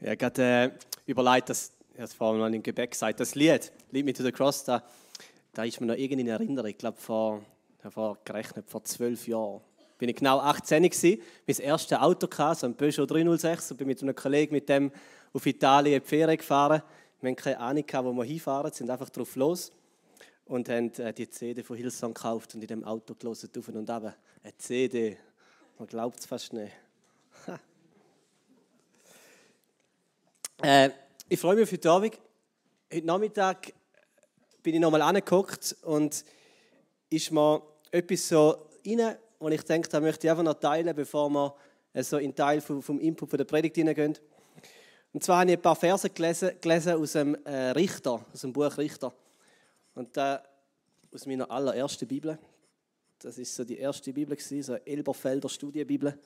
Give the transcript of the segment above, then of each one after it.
Ich habe gerade äh, überlegt, dass, ich habe vorhin mal im Gebet gesagt, das Lied, Lead Me to the Cross, da, da ist mir noch irgendwie in Erinnerung. Ich glaube, vor, vor gerechnet, vor zwölf Jahren bin ich genau 18 gewesen, mein erstes Auto hatte, so ein Peugeot 306, und bin mit einem Kollegen mit dem auf Italien in die Ferien gefahren. Wir hatten keine Ahnung, wo wir hinfahren, sind einfach drauf los und haben äh, die CD von Hillsong gekauft und in dem Auto gelesen, auf und ab. Eine CD, man glaubt es fast nicht. Äh, ich freue mich auf heute Abend. Heute Nachmittag bin ich nochmal angeguckt und ist mir etwas so rein, wo ich denke, da möchte ich einfach noch teilen, bevor wir so in Teil vom, vom Input von der Predigt hineingehen. Und zwar habe ich ein paar Verse gelesen, gelesen aus dem äh, Richter, aus dem Buch Richter. Und äh, aus meiner allerersten Bibel. Das ist so die erste Bibel, so eine Elberfelder Studienbibel.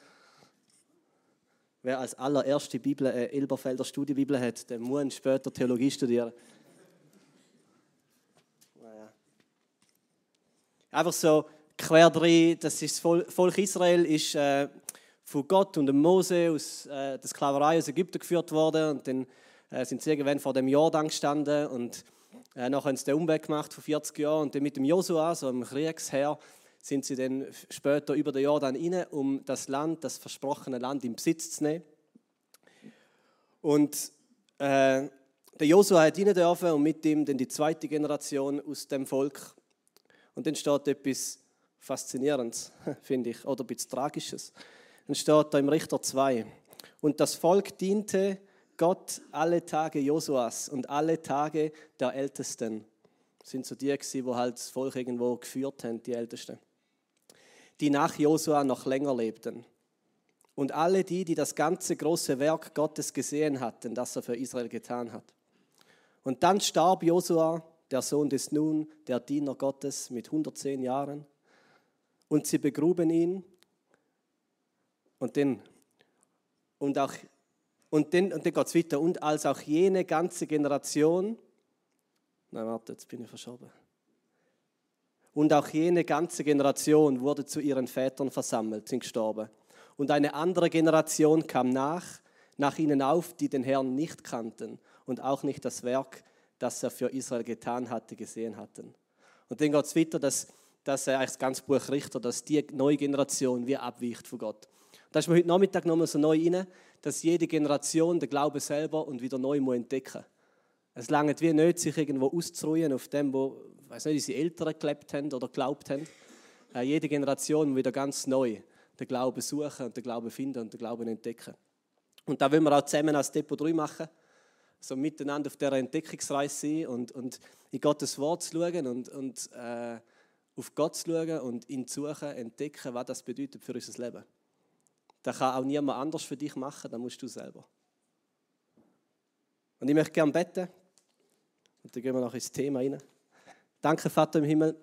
Wer als allererste Bibel eine Elberfelder Studienbibel hat, der muss später Theologie studieren. Naja. Einfach so quer drin, das ist Volk Israel ist äh, von Gott und dem Mose aus äh, der Sklaverei aus Ägypten geführt worden und dann äh, sind sie irgendwann vor dem Jordan gestanden und äh, nachher haben sie den Umweg gemacht vor 40 Jahren und dann mit dem Josua, so einem Kriegsherr, sind sie dann später über den Jordan rein, um das Land, das versprochene Land in Besitz zu nehmen. Und äh, der Josua hat rein dürfen und mit ihm dann die zweite Generation aus dem Volk. Und dann steht etwas Faszinierendes, finde ich, oder etwas Tragisches. Dann steht da im Richter 2. Und das Volk diente Gott alle Tage Josuas und alle Tage der Ältesten. Das sind so die, die halt das Volk irgendwo geführt haben, die Ältesten die nach Josua noch länger lebten. Und alle die, die das ganze große Werk Gottes gesehen hatten, das er für Israel getan hat. Und dann starb Josua, der Sohn des Nun, der Diener Gottes, mit 110 Jahren. Und sie begruben ihn. Und dann, und auch, und dann, und dann geht es weiter. Und als auch jene ganze Generation, nein, warte, jetzt bin ich verschoben. Und auch jene ganze Generation wurde zu ihren Vätern versammelt, sind gestorben. Und eine andere Generation kam nach, nach ihnen auf, die den Herrn nicht kannten und auch nicht das Werk, das er für Israel getan hatte, gesehen hatten. Und dann geht es weiter, dass, dass er eigentlich das ganze Buch Richter, dass die neue Generation wie abweicht von Gott. Da ist mir heute Nachmittag nochmal so neu rein, dass jede Generation den Glauben selber und wieder neu entdecken muss. Es langt wie nicht, sich irgendwo auszuruhen auf dem, wo weiß nicht, unsere Eltern gelebt haben oder glaubt haben. Äh, jede Generation wieder ganz neu den Glauben suchen und den Glauben finden und den Glauben entdecken. Und da wollen wir auch zusammen als Depot 3 machen. So miteinander auf dieser Entdeckungsreise sein und, und in Gottes Wort zu schauen und, und äh, auf Gott zu schauen und ihn zu suchen, entdecken, was das bedeutet für unser Leben. Das kann auch niemand anders für dich machen, das musst du selber. Und ich möchte gerne beten. Und dann gehen wir noch ins Thema rein. Danke, Vater im Himmel,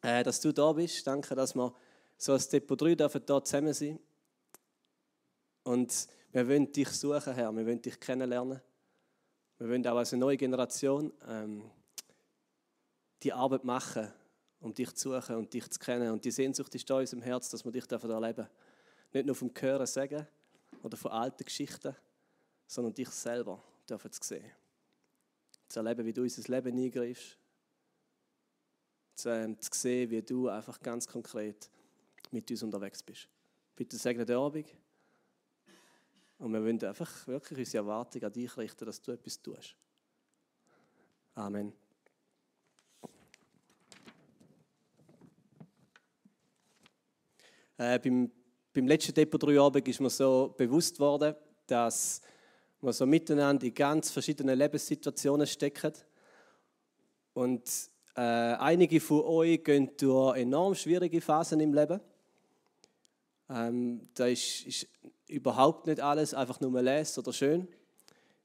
äh, dass du da bist. Danke, dass wir so als Depot 3 dürfen hier zusammen sein. Und wir wollen dich suchen, Herr. Wir wollen dich kennenlernen. Wir wollen auch als eine neue Generation ähm, die Arbeit machen, um dich zu suchen und dich zu kennen. Und die Sehnsucht ist da in unserem Herz, dass wir dich erleben dürfen. Nicht nur vom Hören sagen oder von alten Geschichten, sondern dich selber dürfen zu sehen. Zu erleben, wie du unser Leben eingreifst, zu, ähm, zu sehen, wie du einfach ganz konkret mit uns unterwegs bist. Bitte segne den Abend. Und wir wollen einfach wirklich unsere Erwartung an dich richten, dass du etwas tust. Amen. Äh, beim, beim letzten Depot 3 Abend ist mir so bewusst worden, dass wir so miteinander in ganz verschiedenen Lebenssituationen stecken. Und äh, einige von euch gehen durch enorm schwierige Phasen im Leben. Ähm, da ist, ist, überhaupt nicht alles einfach nur les oder schön.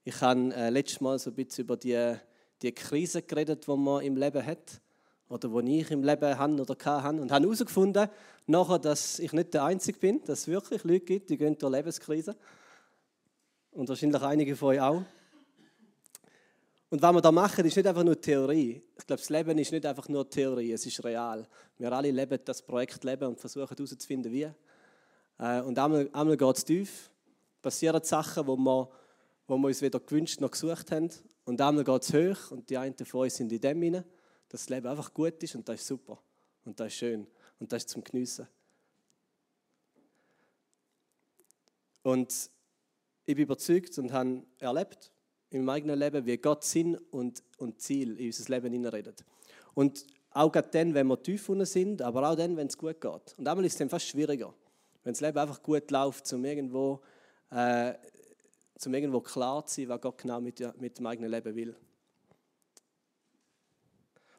Ich habe äh, letztes Mal so ein bisschen über die, die Krise geredet, die man im Leben hat oder die ich im Leben habe oder hatte und habe herausgefunden, nachher, dass ich nicht der Einzige bin, dass es wirklich Leute gibt, die gehen durch Lebenskrise und wahrscheinlich einige von euch auch. Und was wir da machen, ist nicht einfach nur Theorie. Ich glaube, das Leben ist nicht einfach nur Theorie, es ist real. Wir alle leben das Projekt Leben und versuchen herauszufinden, wie. Äh, und einmal, einmal geht es tief, passieren Sachen, wo man, wo wir uns weder gewünscht noch gesucht haben. Und einmal geht es hoch und die einen von uns sind in dem hinein, dass das Leben einfach gut ist und das ist super. Und das ist schön. Und das ist zum Geniessen. Und ich bin überzeugt und habe erlebt meinem eigenen Leben, wie Gott Sinn und, und Ziel in unser Leben hineinredet. Und auch dann, wenn wir tief unten sind, aber auch dann, wenn es gut geht. Und einmal ist es dann fast schwieriger, wenn das Leben einfach gut läuft, um irgendwo, äh, zum irgendwo klar zu sein, was Gott genau mit, mit dem eigenen Leben will.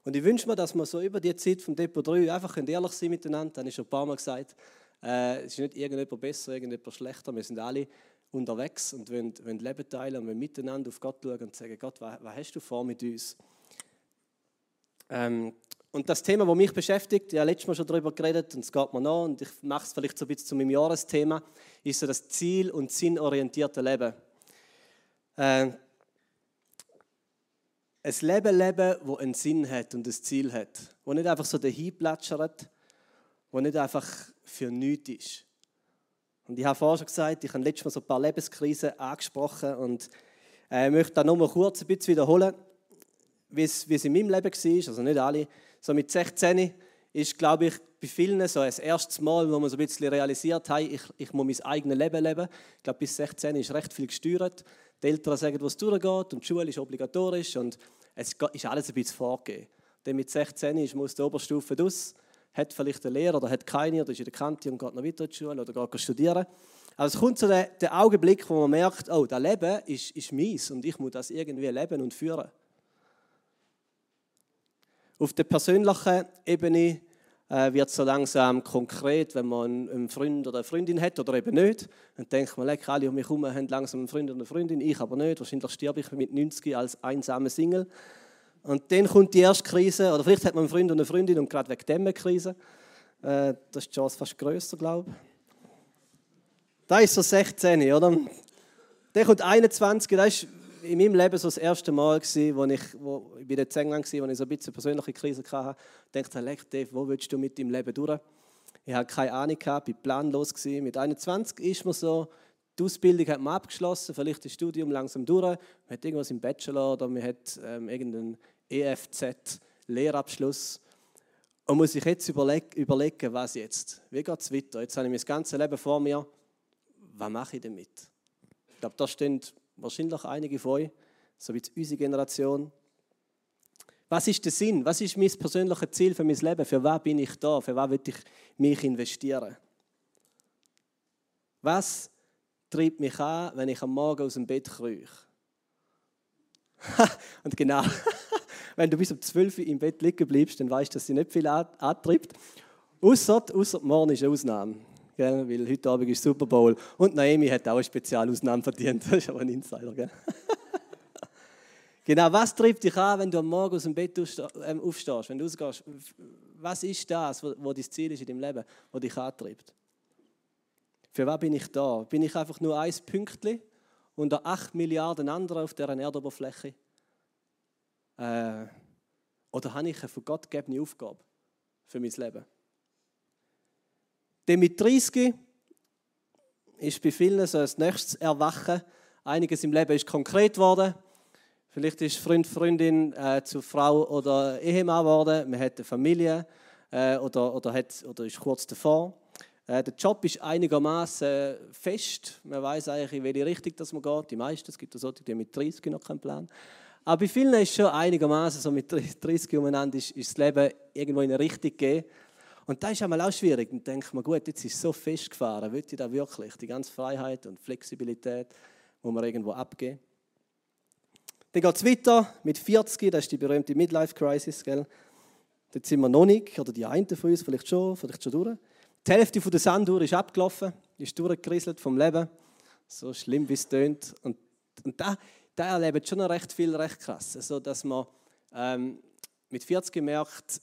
Und ich wünsche mir, dass wir so über die Zeit vom Depot 3 einfach ehrlich sein miteinander. Das habe ich schon ein paar Mal gesagt. Äh, es ist nicht irgendjemand besser, irgendjemand schlechter. Wir sind alle unterwegs und wollen, wollen Leben teilen und wollen miteinander auf Gott schauen und sagen, Gott, was, was hast du vor mit uns? Ähm, und das Thema, das mich beschäftigt, ich habe letztes Mal schon darüber geredet und es geht mir noch und ich mache es vielleicht so ein bisschen zu meinem Jahresthema, ist so das Ziel- und sinnorientierte Leben. Äh, ein Leben leben, das einen Sinn hat und ein Ziel hat. Wo nicht einfach so dahin plätschert, wo nicht einfach für nichts ist. Und ich habe vorhin schon gesagt, ich habe letztes Mal so ein paar Lebenskrisen angesprochen und äh, möchte da nochmal kurz ein bisschen wiederholen, wie es, in meinem Leben war, also nicht alle. So mit 16 ist, glaube ich, bei vielen so das erste Mal, wo man so ein bisschen realisiert hat, ich, ich muss mein eigenes Leben leben. Ich glaube, bis 16 ist recht viel gesteuert. Die Eltern sagen, was durchgeht und die Schule ist obligatorisch und es ist alles ein bisschen vorgegeben. Dann mit 16 ist, muss die Oberstufe aus, hat vielleicht einen Lehrer oder hat keine oder ist in der Kante und geht noch weiter die Schule oder geht studieren. Also es kommt so der, der Augenblick, wo man merkt, oh, das Leben ist, ist meins und ich muss das irgendwie leben und führen. Auf der persönlichen Ebene äh, wird so langsam konkret, wenn man einen Freund oder eine Freundin hat oder eben nicht. Dann denkt man, leck, alle um mich herum haben langsam einen Freund oder eine Freundin, ich aber nicht. Wahrscheinlich sterbe ich mit 90 als einsame Single. Und dann kommt die erste Krise, oder vielleicht hat man einen Freund und eine Freundin und gerade wegen dem eine Krise. Äh, das ist die Chance fast grösser, glaube ich. Da ist so 16, oder? Dann kommt 21, das ist in meinem Leben so das erste Mal, gewesen, wo ich, wo, ich bin in England war, wo ich so ein bisschen persönliche Krise hatte. Ich dachte, Dave, wo willst du mit deinem Leben durch? Ich hatte keine Ahnung, ich war planlos. Mit 21 ist man so, die Ausbildung hat man abgeschlossen, vielleicht das Studium langsam durch. Man hat irgendwas im Bachelor oder man hat ähm, irgendeinen EFZ-Lehrabschluss. Und muss sich jetzt überleg überlegen, was jetzt? Wie geht es weiter? Jetzt habe ich mein ganzes Leben vor mir. Was mache ich damit? Ich glaube, da stehen wahrscheinlich einige von euch, so wie unsere Generation. Was ist der Sinn? Was ist mein persönliches Ziel für mein Leben? Für was bin ich da? Für was will ich mich investieren? Was treibt mich an, wenn ich am Morgen aus dem Bett krieche? Und genau, wenn du bis um 12 Uhr im Bett liegen bleibst, dann weißt du, dass sie nicht viel antreibt. Außer, morgen ist eine Ausnahme. Gell? Weil heute Abend ist Super Bowl. Und Naomi hat auch eine Spezialausnahme verdient. Das ist aber ein Insider. Gell? genau, was trifft dich an, wenn du am Morgen aus dem Bett ähm, aufstehst, wenn du ausgehst? Was ist das, wo dein Ziel ist in deinem Leben, wo dich antreibt? Für was bin ich da? Bin ich einfach nur ein Pünktchen unter 8 Milliarden anderen auf dieser Erdoberfläche? Äh, oder habe ich eine von Gott gegebene Aufgabe für mein Leben? Dann mit 30 ist bei vielen so das nächste Erwachen. Einiges im Leben ist konkret geworden. Vielleicht ist Freund, Freundin äh, zu Frau oder Ehemann geworden. Man hat eine Familie äh, oder, oder, hat, oder ist kurz davor. Äh, der Job ist einigermaßen fest. Man weiß eigentlich, in welche Richtung das man geht. Die meisten, es gibt auch solche, die mit 30 noch keinen Plan. Aber bei vielen ist schon einigermaßen so mit 30 umeinander ist, ist das Leben irgendwo in eine Richtung gegeben und das ist einmal auch schwierig. Dann denkt man, gut, jetzt ist es so festgefahren, will ich da wirklich? Die ganze Freiheit und Flexibilität muss man irgendwo abgeben. Dann geht es weiter mit 40, das ist die berühmte Midlife-Crisis. Dort sind wir noch nicht, oder die einen von uns vielleicht schon, vielleicht schon durch. Die Hälfte der Sanduhr ist abgelaufen, ist durchgerieselt vom Leben. So schlimm, wie es tönt. Und, und da, da erlebt schon recht viel recht krass. Also, dass man ähm, mit 40 merkt,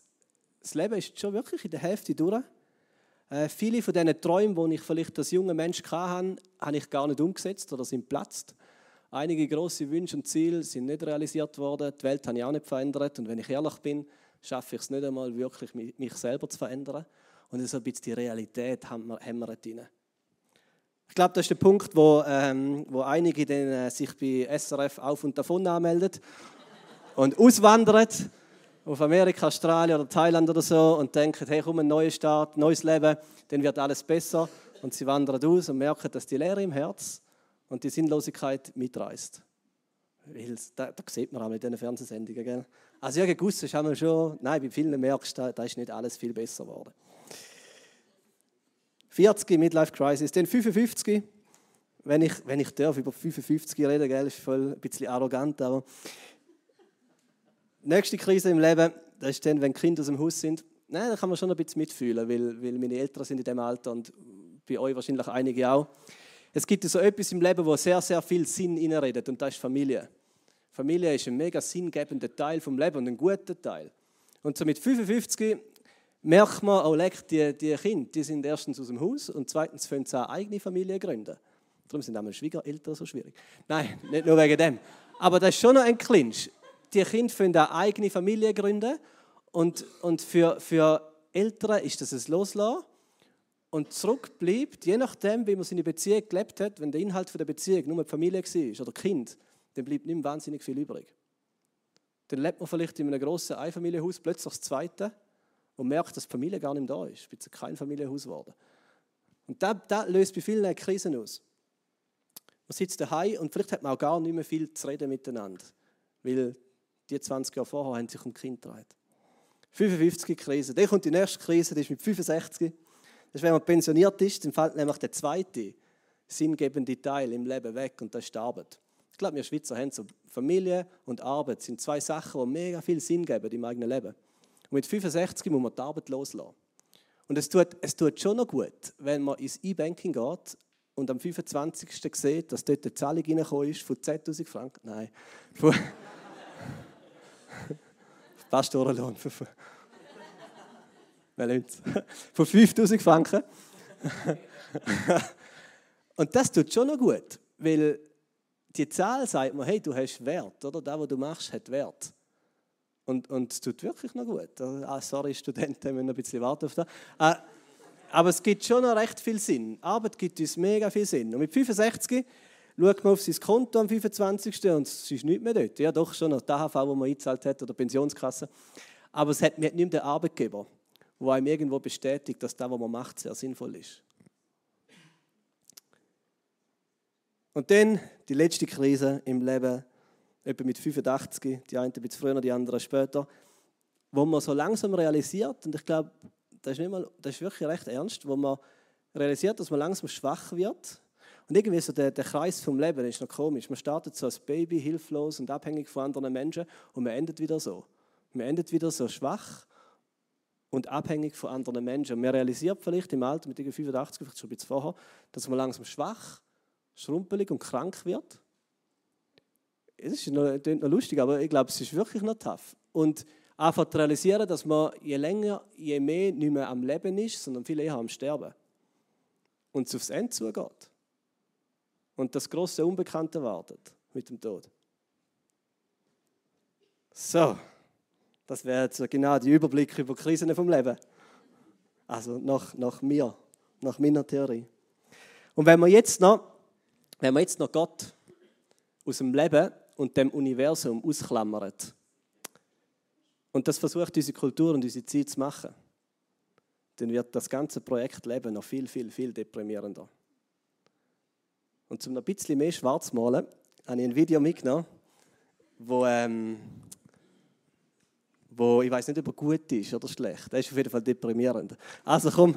das Leben ist schon wirklich in der Hälfte durch. Äh, viele von diesen Träumen, die ich vielleicht als junger Mensch hatte, habe ich gar nicht umgesetzt oder sind platzt. Einige große Wünsche und Ziele sind nicht realisiert worden. Die Welt habe ich auch nicht verändert. Und wenn ich ehrlich bin, schaffe ich es nicht einmal wirklich, mich selber zu verändern. Und so ein bisschen die Realität wir drin. Ich glaube, das ist der Punkt, wo, ähm, wo einige dann, äh, sich bei SRF auf und davon anmelden und auswandern auf Amerika, Australien oder Thailand oder so und denken, hey, komm, ein neuer Start, neues Leben, dann wird alles besser. Und sie wandern aus und merken, dass die Leere im Herz und die Sinnlosigkeit mitreißt. Weil, da, da sieht man auch mit diesen Fernsehsendungen. Gell? Also gewusst haben wir schon, nein, bei vielen merkst du, da ist nicht alles viel besser geworden. 40 Midlife Crisis, dann 55. Wenn ich, wenn ich darf über 55 reden, gell, ist voll ein bisschen arrogant, aber nächste Krise im Leben, das ist dann, wenn Kinder aus dem Haus sind. Nein, da kann man schon ein bisschen mitfühlen, weil, weil meine Eltern sind in dem Alter und bei euch wahrscheinlich einige auch. Es gibt so etwas im Leben, wo sehr, sehr viel Sinn inneredet und das ist Familie. Familie ist ein mega sinngebender Teil vom Leben und ein guter Teil. Und so mit 55 merkt man, oh leck, die, die Kinder, die sind erstens aus dem Haus und zweitens können sie eine eigene Familie gründen. Darum sind auch Schwiegereltern so schwierig. Nein, nicht nur wegen dem. Aber das ist schon noch ein Clinch. Die Kinder können eine eigene Familie gründen und, und für, für Eltern ist das ein Loslassen und zurückbleibt, je nachdem, wie man seine Beziehung gelebt hat, wenn der Inhalt der Beziehung nur die Familie war oder Kind, dann bleibt nicht mehr wahnsinnig viel übrig. Dann lebt man vielleicht in einem grossen Einfamilienhaus, plötzlich das zweite, und merkt, dass die Familie gar nicht da ist. Es ist kein Familienhaus geworden. Und das, das löst bei vielen Krisen aus. Man sitzt daheim und vielleicht hat man auch gar nicht mehr viel zu reden miteinander, weil die 20 Jahre vorher haben sich um Kind gedreht. 55 Krise. Dann kommt die nächste Krise, die ist mit 65. Das ist, wenn man pensioniert ist, dann fällt nämlich der zweite sinngebende Teil im Leben weg und das ist die Arbeit. Ich glaube, wir Schweizer haben so Familie und Arbeit sind zwei Sachen, die mega viel Sinn geben im eigenen Leben. Mit 65 muss man die Arbeit loslassen. Und es tut, es tut schon noch gut, wenn man ins E-Banking geht und am 25. sieht, dass dort eine Zahlung reingekommen ist von 10.000 Franken. Nein, von Pastorenlohn. Von 5000 Franken. Und das tut schon noch gut, weil die Zahl sagt mir, hey, du hast Wert, oder? Das, was du machst, hat Wert. Und, und es tut wirklich noch gut. Ah, sorry, Studenten, müssen ein bisschen warten auf das. Ah, aber es gibt schon noch recht viel Sinn. Arbeit gibt uns mega viel Sinn. Und mit 65 schaut man auf sein Konto am 25. und es ist nichts mehr dort. Ja, doch schon noch die AHV, die man eingezahlt hat, oder Pensionskasse. Aber es hat nicht mehr den Arbeitgeber, der einem irgendwo bestätigt, dass das, was man macht, sehr sinnvoll ist. Und dann die letzte Krise im Leben, etwa mit 85, die einen ein bisschen früher, die anderen später, wo man so langsam realisiert, und ich glaube, das ist, nicht mal, das ist wirklich recht ernst, wo man realisiert, dass man langsam schwach wird. Und irgendwie so der, der Kreis vom Leben ist noch komisch. Man startet so als Baby, hilflos und abhängig von anderen Menschen und man endet wieder so. Man endet wieder so schwach und abhängig von anderen Menschen. Und man realisiert vielleicht im Alter mit 85, vielleicht schon ein bisschen vorher, dass man langsam schwach, schrumpelig und krank wird. Es ist noch, noch lustig, aber ich glaube, es ist wirklich noch tough. Und einfach zu realisieren, dass man je länger, je mehr nicht mehr am Leben ist, sondern viel eher am Sterben. Und es aufs Ende zugeht. Und das große Unbekannte wartet mit dem Tod. So, das wäre jetzt genau der Überblick über Krisen vom Leben. Also nach, nach mir, nach meiner Theorie. Und wenn wir jetzt noch, wenn wir jetzt noch Gott aus dem Leben und dem Universum ausklammert und das versucht unsere Kultur und unsere Zeit zu machen, dann wird das ganze Projekt Leben noch viel, viel, viel deprimierender. Und zum noch ein bisschen mehr schwarz malen, habe ich ein Video mitgenommen, wo, ähm, wo ich weiß nicht, ob er gut ist oder schlecht. Das ist auf jeden Fall deprimierend. Also komm,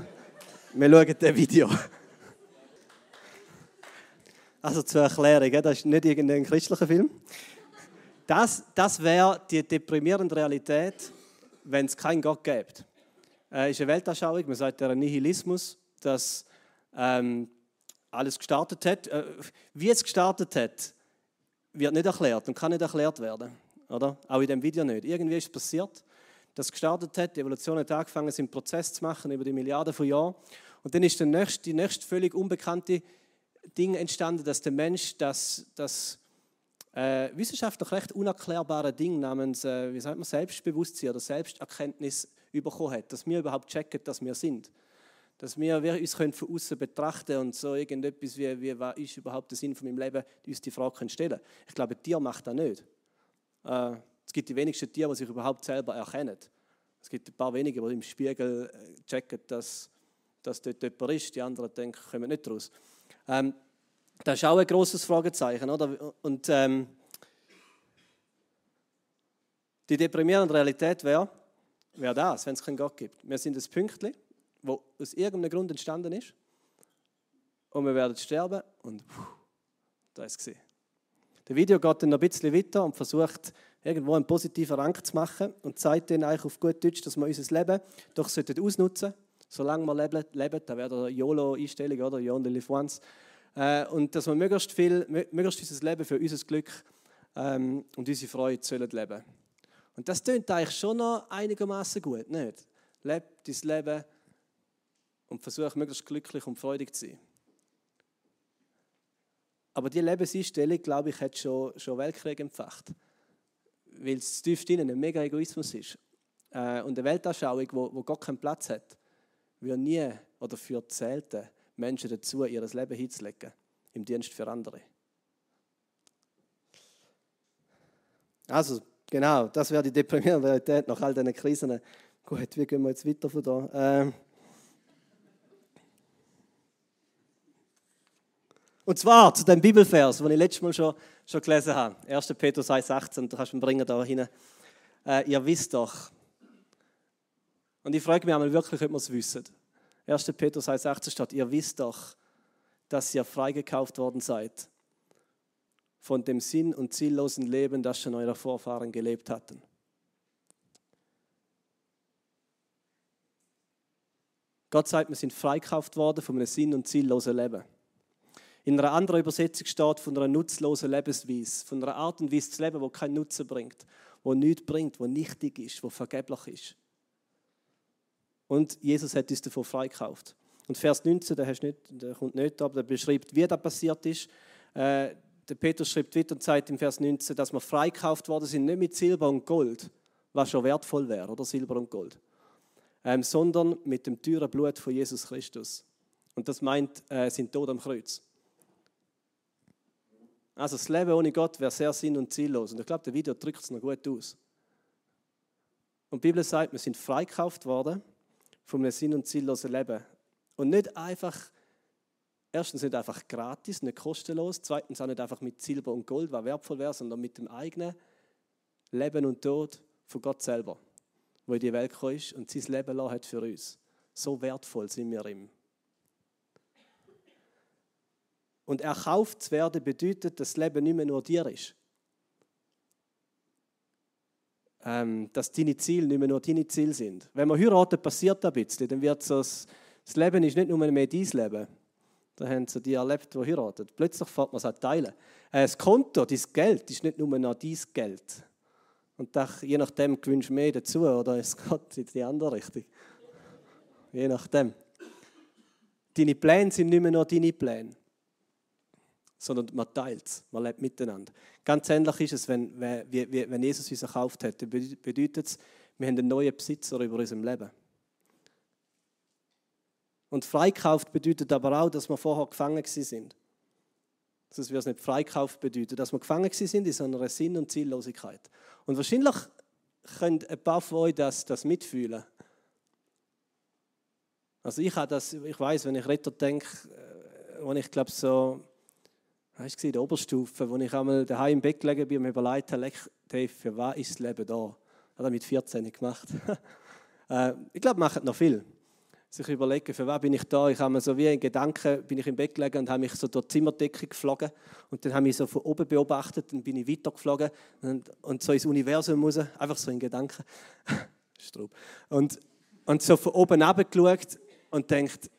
wir schauen das Video. Also zur Erklärung, das ist nicht irgendein christlicher Film. Das, das wäre die deprimierende Realität, wenn es keinen Gott gibt. Es äh, ist eine Weltanschauung, man sagt der Nihilismus, dass ähm, alles gestartet hat. Äh, wie es gestartet hat, wird nicht erklärt und kann nicht erklärt werden. Oder? Auch in dem Video nicht. Irgendwie ist es passiert, dass es gestartet hat, die Evolution hat angefangen, einen Prozess zu machen über die Milliarden von Jahren. Und dann ist der nächste, die nächste völlig unbekannte Ding entstanden, dass der Mensch das, das äh, wissenschaftlich recht unerklärbare Ding namens, äh, wie sagt man, Selbstbewusstsein oder Selbsterkenntnis bekommen hat, dass wir überhaupt checken, dass wir sind. Dass wir uns von außen betrachten und so irgendetwas wie, wie, was ist überhaupt der Sinn von meinem Leben, uns die Frage stellen können. Ich glaube, ein Tier macht das nicht. Äh, es gibt die wenigsten Tiere, die sich überhaupt selber erkennen. Es gibt ein paar wenige, die im Spiegel äh, checken, dass, dass dort jemand ist. Die anderen denken, kommen nicht raus. Ähm, das ist auch ein großes Fragezeichen. Oder? Und ähm, die deprimierende Realität wäre, wäre das, wenn es keinen Gott gibt. Wir sind ein Pünktchen, das aus irgendeinem Grund entstanden ist. Und wir werden sterben und da ist es. Das Video geht dann noch ein bisschen weiter und versucht, irgendwo einen positiven Rang zu machen und zeigt dann eigentlich auf gut Deutsch, dass wir unser Leben doch ausnutzen sollten, solange wir leben. leben. Da wäre der YOLO-Einstellung, oder? You only live once. Äh, und dass wir möglichst viel, möglichst unser Leben für unser Glück ähm, und unsere Freude sollen leben. Und das klingt eigentlich schon noch einigermaßen gut, nicht? Leb dein Leben und versuch möglichst glücklich und freudig zu sein. Aber die Lebenseinstellung, glaube ich, hat schon, schon Weltkrieg empfacht. Weil es tief drinnen ein mega Egoismus ist. Äh, und eine Weltanschauung, wo, wo Gott keinen Platz hat, wird nie oder führt selten Menschen dazu, ihr Leben hinzulegen im Dienst für andere. Also, genau, das wäre die deprimierende Realität nach all diesen Krisen. Gut, wie gehen wir jetzt weiter von da? Ähm Und zwar zu dem Bibelvers, den ich letztes Mal schon, schon gelesen habe. 1. Petrus 1,18, du kannst ihn bringen da hin. Äh, ihr wisst doch. Und ich frage mich einmal wirklich, ob wir es wissen. 1. Petrus 1,18 steht, ihr wisst doch, dass ihr freigekauft worden seid von dem sinn- und ziellosen Leben, das schon eure Vorfahren gelebt hatten. Gott sagt, wir sind freikauft worden von einem sinn- und ziellosen Leben. In einer anderen Übersetzung steht von einer nutzlosen Lebensweise, von einer Art und Weise zu leben, wo keinen Nutzen bringt, wo nichts bringt, wo nichtig ist, wo vergeblich ist. Und Jesus hat uns davon freikauft. Und Vers 19, der, hast nicht, der kommt nicht, aber der beschreibt, wie das passiert ist. Äh, der Petrus schreibt weiter und sagt im Vers 19, dass wir freikauft worden sind, nicht mit Silber und Gold, was schon wertvoll wäre, oder Silber und Gold, ähm, sondern mit dem teuren Blut von Jesus Christus. Und das meint, äh, sind Tod am Kreuz. Also das Leben ohne Gott wäre sehr sinn- und ziellos. Und ich glaube, der Video drückt es noch gut aus. Und die Bibel sagt, wir sind freikauft worden von einem sinn- und ziellosen Leben. Und nicht einfach, erstens nicht einfach gratis, nicht kostenlos, zweitens auch nicht einfach mit Silber und Gold, was wertvoll wäre, sondern mit dem eigenen Leben und Tod von Gott selber, wo in die Welt gekommen ist und sein Leben hat für uns. So wertvoll sind wir ihm. Und erkauft zu werden bedeutet, dass das Leben nicht mehr nur dir ist. ähm, dass deine Ziele nicht mehr nur deine Ziele sind. Wenn man heiratet, passiert ein bisschen. Dann wird so, das, Leben ist nicht nur mehr dein Leben. Da haben sie die erlebt, die heiraten. Plötzlich fährt man es an teilen. Äh, das Konto, dein Geld, ist nicht nur noch dein Geld. Und das, je nachdem gewünscht mehr dazu oder es geht in die andere Richtung. Je nachdem. Deine Pläne sind nicht mehr nur deine Pläne sondern man teilt es, man lebt miteinander. Ganz ähnlich ist es, wenn, wenn Jesus uns erkauft hat. Dann bedeutet es, wir haben einen neuen Besitzer über unserem Leben. Und freikauft bedeutet aber auch, dass wir vorher gefangen sind. Sonst würde es nicht freikauft bedeuten, dass wir gefangen sind in so einer Sinn- und Ziellosigkeit. Und wahrscheinlich können ein paar von euch das, das mitfühlen. Also ich habe das, ich weiß, wenn ich Retter denke, äh, wo ich glaube so Weißt du, in der Oberstufe, wo ich einmal daheim im Bett gelegen bin und mir überlegt habe, Dave, für was ist das Leben da? Hat er mit 14 gemacht. Äh, ich glaube, macht noch viel. Sich überlegen, für was bin ich da? Ich habe mir so wie in Gedanken, bin ich im Bett gelegen und habe mich so durch die Zimmerdecke geflogen und dann habe ich so von oben beobachtet und bin ich weitergeflogen und, und so ins Universum raus, einfach so in Gedanken. Strub. Und, und so von oben geschaut und denkt,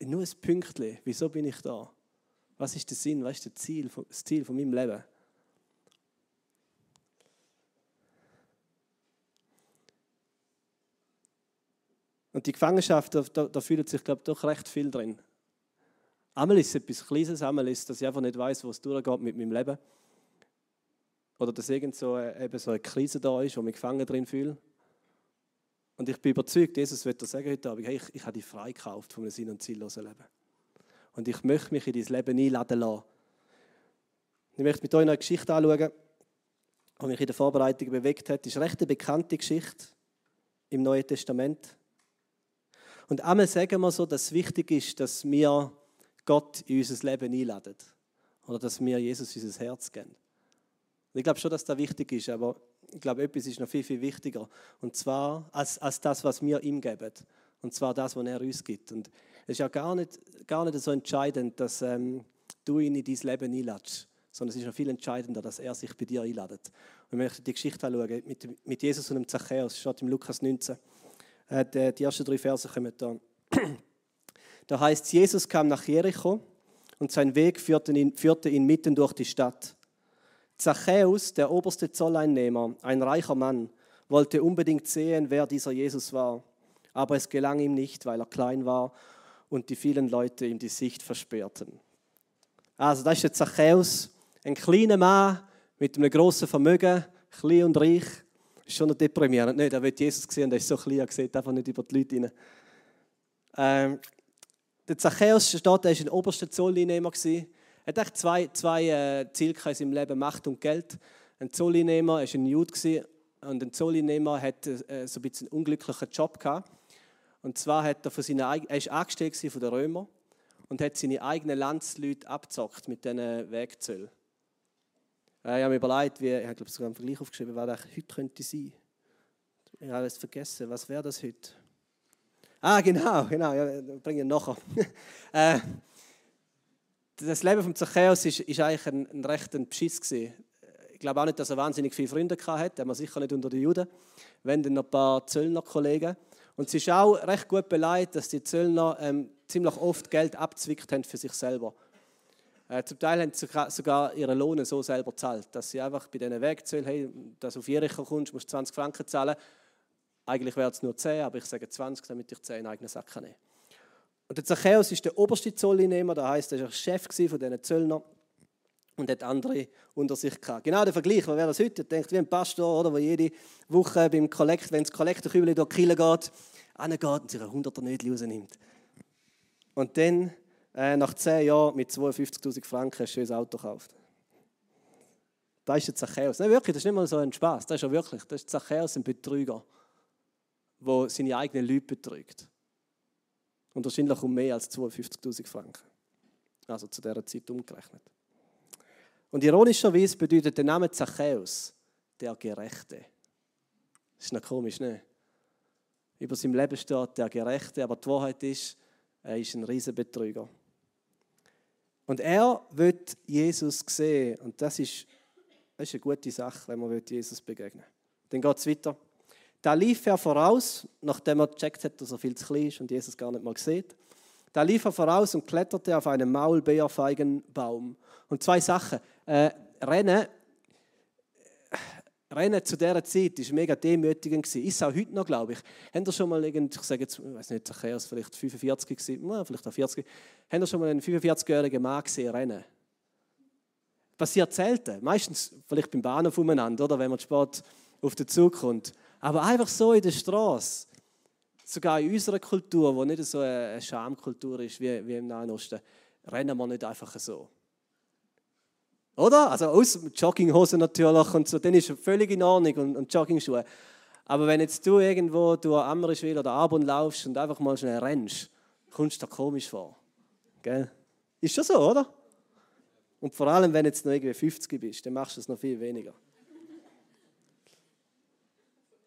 nur ein Pünktchen, wieso bin ich da? Was ist der Sinn, was ist das Ziel, das Ziel von meinem Leben? Und die Gefangenschaft, da, da fühlt sich, glaube ich, doch recht viel drin. Einmal ist es etwas Kleines, einmal ist dass ich einfach nicht weiß, wo es durchgeht mit meinem Leben. Oder dass irgend so, äh, eben so eine Krise da ist, wo ich mich gefangen drin fühle. Und ich bin überzeugt, Jesus wird dir sagen heute Abend, hey, ich, ich habe dich freikauft von einem sinn- und ziellosen Leben. Und ich möchte mich in dein Leben einladen lassen. Ich möchte mit euch eine Geschichte anschauen, die mich in der Vorbereitung bewegt hat. Das ist eine recht bekannte Geschichte im Neuen Testament. Und einmal sagen wir so, dass es wichtig ist, dass wir Gott in unser Leben einladen. Oder dass wir Jesus unser Herz geben. Und ich glaube schon, dass das wichtig ist, aber ich glaube, etwas ist noch viel, viel wichtiger. Und zwar als, als das, was wir ihm geben. Und zwar das, was er uns gibt. Und es ist ja gar nicht, gar nicht so entscheidend, dass ähm, du ihn in dein Leben einladest, sondern es ist noch viel entscheidender, dass er sich bei dir einladet. Und wir möchten die Geschichte anschauen mit, mit Jesus und dem Zachäus. Steht im Lukas 19. Äh, die ersten drei Verse kommen da. Da heißt Jesus kam nach Jericho und sein Weg führte ihn, führte ihn mitten durch die Stadt. Zachäus, der oberste Zolleinnehmer, ein reicher Mann, wollte unbedingt sehen, wer dieser Jesus war. Aber es gelang ihm nicht, weil er klein war und die vielen Leute ihm die Sicht versperrten. Also, das ist der Zachäus, ein kleiner Mann mit einem grossen Vermögen, klein und reich. Ist schon deprimierend. Nicht, er wird Jesus sehen, der ist so klein, er sieht einfach nicht über die Leute rein. Ähm, der Zachäus steht, er war ein oberster Zolleinnehmer. Er hatte zwei, zwei äh, Ziele in seinem Leben, Macht und Geld. Ein Zolleinnehmer war ein Jude und ein Zolleinnehmer hatte äh, so ein bisschen einen unglücklichen Job gehabt. Und zwar hat er von seinen, er ist angestellt von den Römern und hat seine eigenen Landsleute abgezockt mit diesen Wegzöllen. Äh, ich habe mir überlegt, wie, ich habe sogar einen Vergleich aufgeschrieben, was das heute könnte sein. Ich habe es vergessen, was wäre das heute? Ah, genau, genau, ja, bringe ich nachher. äh, das Leben von Zachäus ist eigentlich ein, ein rechter Beschiss gewesen. Ich glaube auch nicht, dass er wahnsinnig viele Freunde hatte, hat man sicher nicht unter den Juden. Wenn dann noch ein paar Zöllner-Kollegen. Und es ist auch recht gut beleidigt, dass die Zöllner ähm, ziemlich oft Geld abzwickt haben für sich selber. Äh, zum Teil haben sie sogar ihre Lohne so selber gezahlt, dass sie einfach bei diesen Wegzöllen, hey, dass du auf Jericho kommst, musst du 20 Franken zahlen. Eigentlich wäre es nur 10, aber ich sage 20, damit ich 10 in eigenen Sack nehme. Und der Zachäus ist der oberste Zolleinnehmer, das heißt, er war Chef von diesen Zöllnern und hat andere unter sich gehabt. Genau der Vergleich, wer das heute denkt, wie ein Pastor, oder, der jede Woche beim Kollekt, wenn das Kollektenkübel durch die Kille geht, angeht und sich ein Hunderter nicht rausnimmt. Und dann, äh, nach zehn Jahren, mit 52'000 Franken ein schönes Auto gekauft. Da ist der Zachäus. Nein, wirklich, das ist nicht mal so ein Spaß. Das ist ja wirklich, das ist Zachäus, ein Betrüger, der seine eigenen Leute betrügt. Und wahrscheinlich um mehr als 52'000 Franken. Also zu dieser Zeit umgerechnet. Und ironischerweise bedeutet der Name Zachäus der Gerechte. Das ist noch komisch, ne? Über seinem Leben steht der Gerechte, aber die Wahrheit ist, er ist ein Riesenbetrüger. Und er wird Jesus sehen. Und das ist, das ist eine gute Sache, wenn man Jesus begegnen Dann geht es weiter. Da lief er voraus, nachdem er gecheckt hat, dass er viel zu klein ist und Jesus gar nicht mal sieht. Da lief er voraus und kletterte auf einen Maulbeerfeigenbaum. Und zwei Sachen. Äh, Rennen, Rennen zu dieser Zeit war mega demütigend. Ist auch heute noch, glaube ich. Haben ihr schon mal, irgend, ich sage jetzt, ich weiß nicht, Zachäus vielleicht 45 gewesen, vielleicht auch 40, haben ihr schon mal einen 45-jährigen Mann gesehen rennen? Passiert selten. Meistens vielleicht beim Bahnhof umeinander, oder wenn man spät auf den Zug kommt. Aber einfach so in der Straße, sogar in unserer Kultur, die nicht so eine Schamkultur ist wie im Nahen Osten, rennen wir nicht einfach so. Oder? Also aus Jogginghose natürlich und so, dann ist völlig in Ordnung und, und Joggingschuhe. Aber wenn jetzt du irgendwo durch Amrischwil oder Abon laufst und einfach mal schnell rennst, kommst du dir komisch vor. Gell? Ist schon so, oder? Und vor allem, wenn jetzt noch irgendwie 50 bist, dann machst du es noch viel weniger.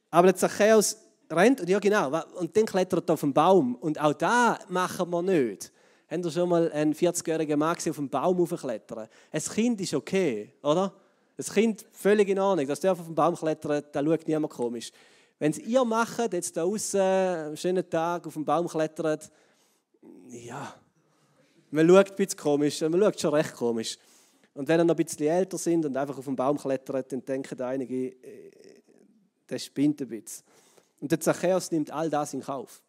Aber der Zachäus rennt, ja genau, und dann klettert er auf den Baum. Und auch da machen wir nicht. Habt ihr schon mal einen 40-jährigen Mann auf einen Baum hochklettern? Ein Kind ist okay, oder? Ein Kind völlig in Ordnung. Das darf auf den Baum klettern, da schaut niemand komisch. Wenn es ihr macht, jetzt da außen, einen schönen Tag auf den Baum klettert, ja, man schaut ein bisschen komisch, man schaut schon recht komisch. Und wenn ihr noch ein bisschen älter sind und einfach auf den Baum klettert, dann denken einige, äh, der spinnt ein bisschen. Und der Zachäus nimmt all das in Kauf.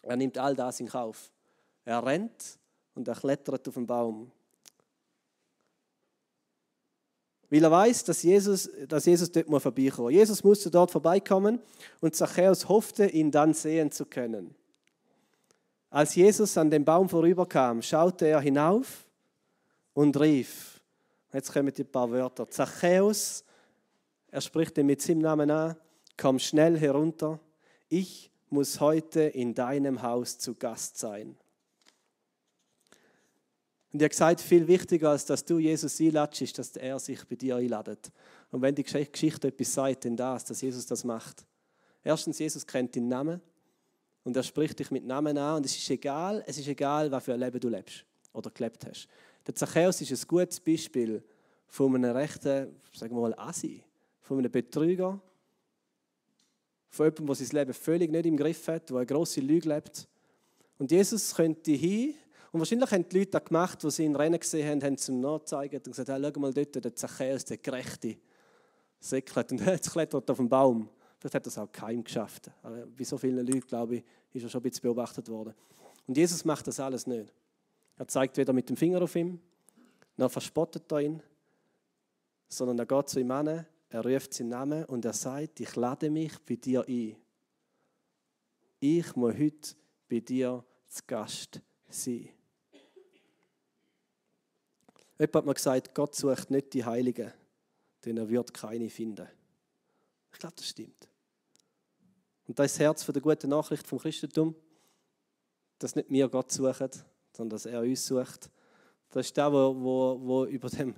Er nimmt all das in Kauf. Er rennt und er klettert auf den Baum. weil er weiß, dass Jesus, dass Jesus dort muss vorbeikommen. Jesus musste dort vorbeikommen und Zachäus hoffte, ihn dann sehen zu können. Als Jesus an dem Baum vorüberkam, schaute er hinauf und rief, jetzt kommen die paar Wörter, Zachäus, er spricht ihn mit seinem Namen an, komm schnell herunter, ich muss heute in deinem Haus zu Gast sein. Und er hat gesagt, viel wichtiger als dass du Jesus einladest, ist, dass er sich bei dir einladet. Und wenn die Geschichte etwas sagt, dann das, dass Jesus das macht. Erstens, Jesus kennt deinen Namen und er spricht dich mit Namen an und es ist egal, es ist egal, was für ein Leben du lebst oder gelebt hast. Der Zachäus ist ein gutes Beispiel von einem rechten, sagen wir mal, Asi, von einem Betrüger, von jemandem, der sein Leben völlig nicht im Griff hat, der eine grosse Lüge lebt. Und Jesus könnte hin und wahrscheinlich haben die Leute das gemacht, die sie in Rennen gesehen haben, haben zum Nachzeigen und gesagt, hey, schau mal dort, der Zachäus, der Gerechte, säckelt und jetzt klettert auf den Baum. Vielleicht hat er es auch keinem geschafft. Aber bei so vielen Leuten, glaube ich, ist er schon ein bisschen beobachtet worden. Und Jesus macht das alles nicht. Er zeigt weder mit dem Finger auf ihn, noch verspottet er ihn, sondern er geht zu ihm an, er ruft seinen Namen und er sagt, ich lade mich bei dir ein. Ich muss heute bei dir zu Gast sein. Jemand hat mir gesagt, Gott sucht nicht die Heiligen, denn er wird keine finden. Ich glaube, das stimmt. Und das ist das Herz der guten Nachricht vom Christentum, dass nicht wir Gott suchen, sondern dass er uns sucht. Das ist der, wo, wo, wo über, dem,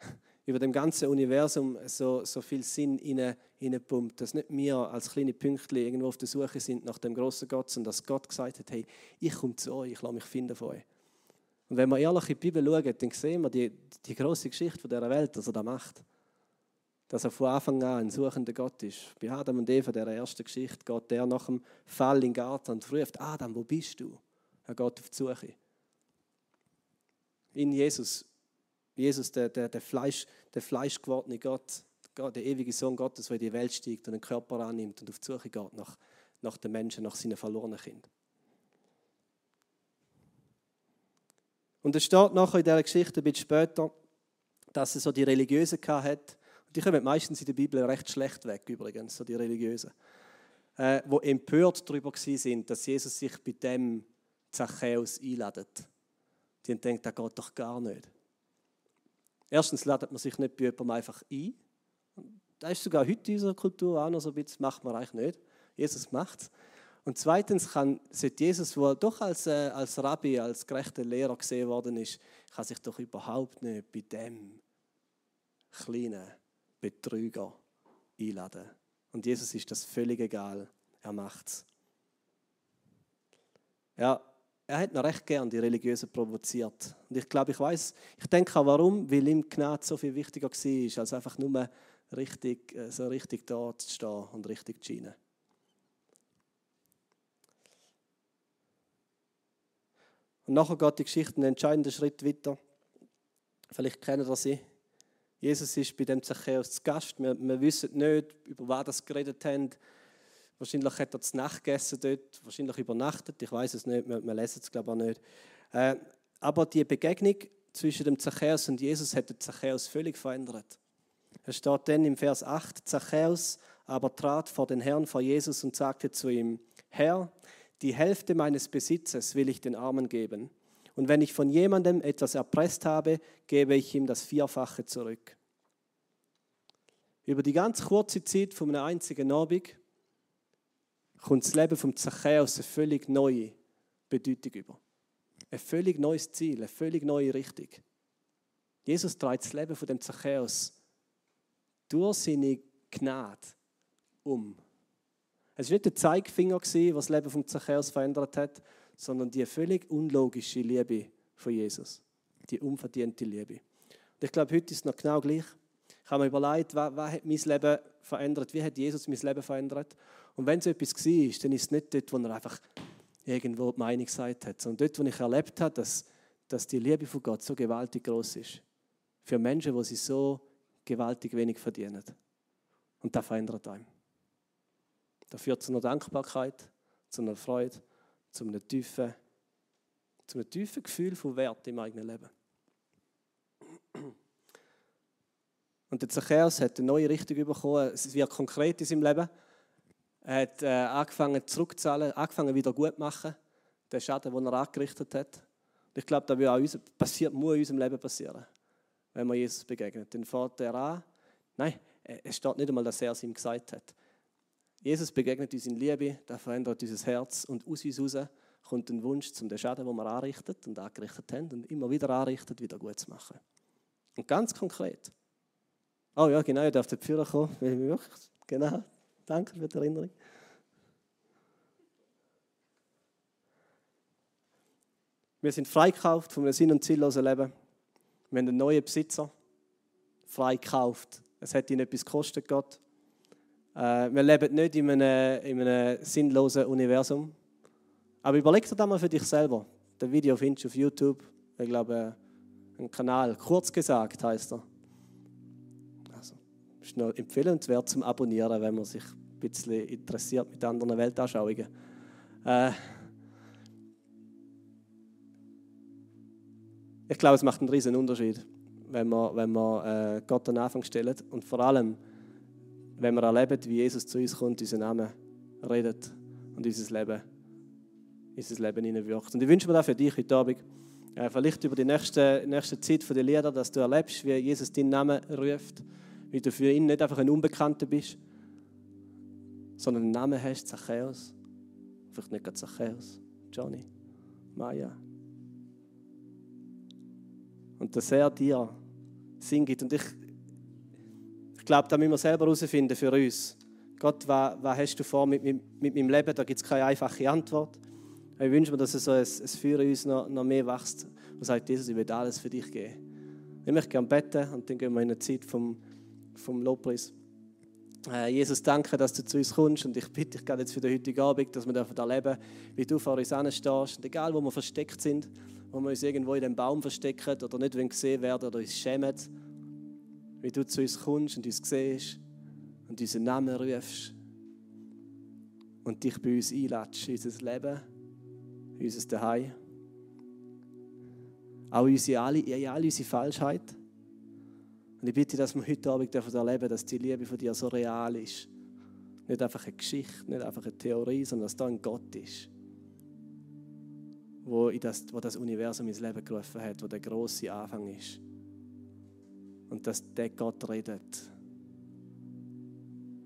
über dem ganzen Universum so, so viel Sinn hineinpumpt. Dass nicht wir als kleine Pünktchen irgendwo auf der Suche sind nach dem großen Gott, sondern dass Gott gesagt hat: Hey, ich komme zu euch, ich lasse mich finden von euch. Und wenn wir ehrlich in die Bibel schauen, dann sehen wir die, die große Geschichte dieser Welt, dass er da macht. Dass er von Anfang an ein suchender Gott ist. Bei Adam und Eva, der ersten Geschichte, geht er nach dem Fall in den Garten und ruft: Adam, wo bist du? Er geht auf die Suche. In Jesus, Jesus, der, der, der, Fleisch, der fleischgewordene Gott, der ewige Sohn Gottes, der in die Welt steigt und einen Körper annimmt und auf die Suche geht nach, nach den Menschen, nach seinen verlorenen Kindern. Und es steht nachher in dieser Geschichte ein bisschen später, dass es so die Religiösen hat. Und die kommen meistens in der Bibel recht schlecht weg, übrigens, so die Religiösen. Äh, wo empört darüber sind, dass Jesus sich bei dem Zachäus einladet. Die haben gedacht, das geht doch gar nicht. Erstens ladet man sich nicht bei jemandem einfach ein. Das ist sogar heute in unserer Kultur auch noch so ein bisschen, macht man eigentlich nicht. Jesus macht es. Und zweitens kann, sollte Jesus, der doch als, äh, als Rabbi, als gerechter Lehrer gesehen worden ist, kann sich doch überhaupt nicht bei dem kleinen Betrüger einladen. Und Jesus ist das völlig egal. Er macht es. Ja, er hat noch recht gern die Religiösen provoziert. Und ich glaube, ich weiß, ich denke auch warum, weil ihm Gnade so viel wichtiger war, als einfach nur richtig, äh, so richtig da zu stehen und richtig zu scheinen. Und nachher geht die Geschichte einen entscheidenden Schritt weiter. Vielleicht kennen ihr sie. Jesus ist bei dem Zachäus zu Gast. Wir, wir wissen nicht, über was das geredet haben. Wahrscheinlich hat er zu Nacht gegessen dort, wahrscheinlich übernachtet. Ich weiß es nicht, wir, wir lesen es glaube ich auch nicht. Äh, aber die Begegnung zwischen dem Zachäus und Jesus hat den Zachäus völlig verändert. Es steht dann im Vers 8, Zachäus aber trat vor den Herrn, vor Jesus und sagte zu ihm, Herr, die Hälfte meines Besitzes will ich den Armen geben. Und wenn ich von jemandem etwas erpresst habe, gebe ich ihm das Vierfache zurück. Über die ganz kurze Zeit von einem einzigen Abend kommt das Leben vom Zachäus eine völlig neue Bedeutung über. Ein völlig neues Ziel, eine völlig neue Richtung. Jesus dreht das Leben von dem Zachäus durch seine Gnade um. Es war nicht der Zeigefinger, was das Leben von Zachäus verändert hat, sondern die völlig unlogische Liebe von Jesus. Die unverdiente Liebe. Und ich glaube, heute ist es noch genau gleich. Ich habe mir überlegt, was, was hat mein Leben verändert? Wie hat Jesus mein Leben verändert? Und wenn es etwas war, dann ist es nicht dort, wo er einfach irgendwo die Meinung gesagt hat, sondern dort, wo ich erlebt habe, dass, dass die Liebe von Gott so gewaltig groß ist. Für Menschen, die sie so gewaltig wenig verdienen. Und das verändert einen. Das führt zu einer Dankbarkeit, zu einer Freude, zu einem tiefen, zu einem tiefen Gefühl von Wert im eigenen Leben. Und der Zachäus hat eine neue Richtung bekommen. Es wird konkret in seinem Leben. Er hat äh, angefangen zurückzuzahlen, angefangen wieder gut machen, den Schaden, den er angerichtet hat. Und ich glaube, das auch uns, passiert, muss in unserem Leben passieren, wenn man Jesus begegnet. Dann fährt er an. Nein, es steht nicht einmal, dass er es ihm gesagt hat. Jesus begegnet uns in Liebe, das verändert unser Herz und aus uns heraus kommt ein Wunsch, um den Schaden, den wir anrichtet und angerichtet haben und immer wieder anrichtet, wieder gut zu machen. Und ganz konkret. Oh ja, genau, ihr dürft Führer kommen, weil ich wirklich, genau, danke für die Erinnerung. Wir sind freikauft von einem sinn- und ziellosen Leben. Wir haben einen neuen Besitzer, freikauft. Es hat ihn etwas gekostet, Gott. Äh, wir leben nicht in einem, in einem sinnlosen Universum. Aber überleg dir das mal für dich selber. Das Video findest du auf YouTube. Ich glaube, ein Kanal. Kurz gesagt heißt er. Also, ist noch empfehlenswert zum Abonnieren, wenn man sich ein bisschen interessiert mit anderen Weltanschauungen. Äh, ich glaube, es macht einen riesen Unterschied, wenn man, wenn man äh, Gott an den Anfang stellt und vor allem, wenn wir erleben, wie Jesus zu uns kommt, unseren Namen redet und unser Leben, unser Leben hineinwirkt. Und ich wünsche mir das für dich heute Abend, äh, vielleicht über die nächste, nächste Zeit von den Liedern, dass du erlebst, wie Jesus deinen Namen ruft, wie du für ihn nicht einfach ein Unbekannter bist, sondern einen Namen hast, Zachäus. Vielleicht nicht gerade Zachäus, Johnny, Maya. Und dass er dir Sinn gibt. Und ich glaube, da müssen wir selber herausfinden für uns. Gott, was, was hast du vor mit, mit, mit meinem Leben? Da gibt es keine einfache Antwort. Ich wünsche mir, dass es so ein, ein Feuer uns noch, noch mehr wächst und sagt, Jesus, ich will alles für dich geben. Ich möchte gerne beten und dann gehen wir in eine Zeit vom, vom Lobpreis. Äh, Jesus, danke, dass du zu uns kommst und ich bitte dich gerade jetzt für den heutigen Abend, dass wir erleben wie du vor uns stehst. Und egal, wo wir versteckt sind, wo wir uns irgendwo in dem Baum verstecken oder nicht gesehen werden oder uns schämen, wie du zu uns kommst und uns siehst und unseren Namen rufst und dich bei uns einlädst in unser Leben, in unser Daheim. Auch unsere, alle, in unsere Falschheit. Und ich bitte, dass wir heute Abend erleben dass die Liebe von dir so real ist. Nicht einfach eine Geschichte, nicht einfach eine Theorie, sondern dass da ein Gott ist, wo, das, wo das Universum ins Leben gerufen hat, wo der große Anfang ist und dass der Gott redet.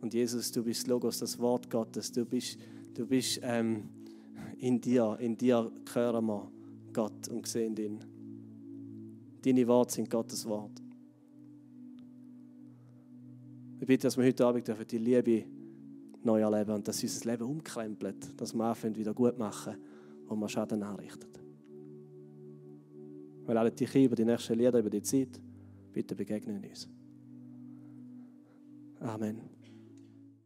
Und Jesus, du bist Logos, das Wort Gottes. Du bist, du bist ähm, in dir, in dir hören wir Gott und sehen ihn. Deine Worte sind Gottes Wort. Ich bitte, dass wir heute Abend die Liebe neu erleben und dass unser Leben umkrempelt, dass wir anfangen, wieder gut machen und wir Schaden anrichtet. Weil alle dich über die nächsten Lieder, über die Zeit, Bitte begegnen uns. Amen.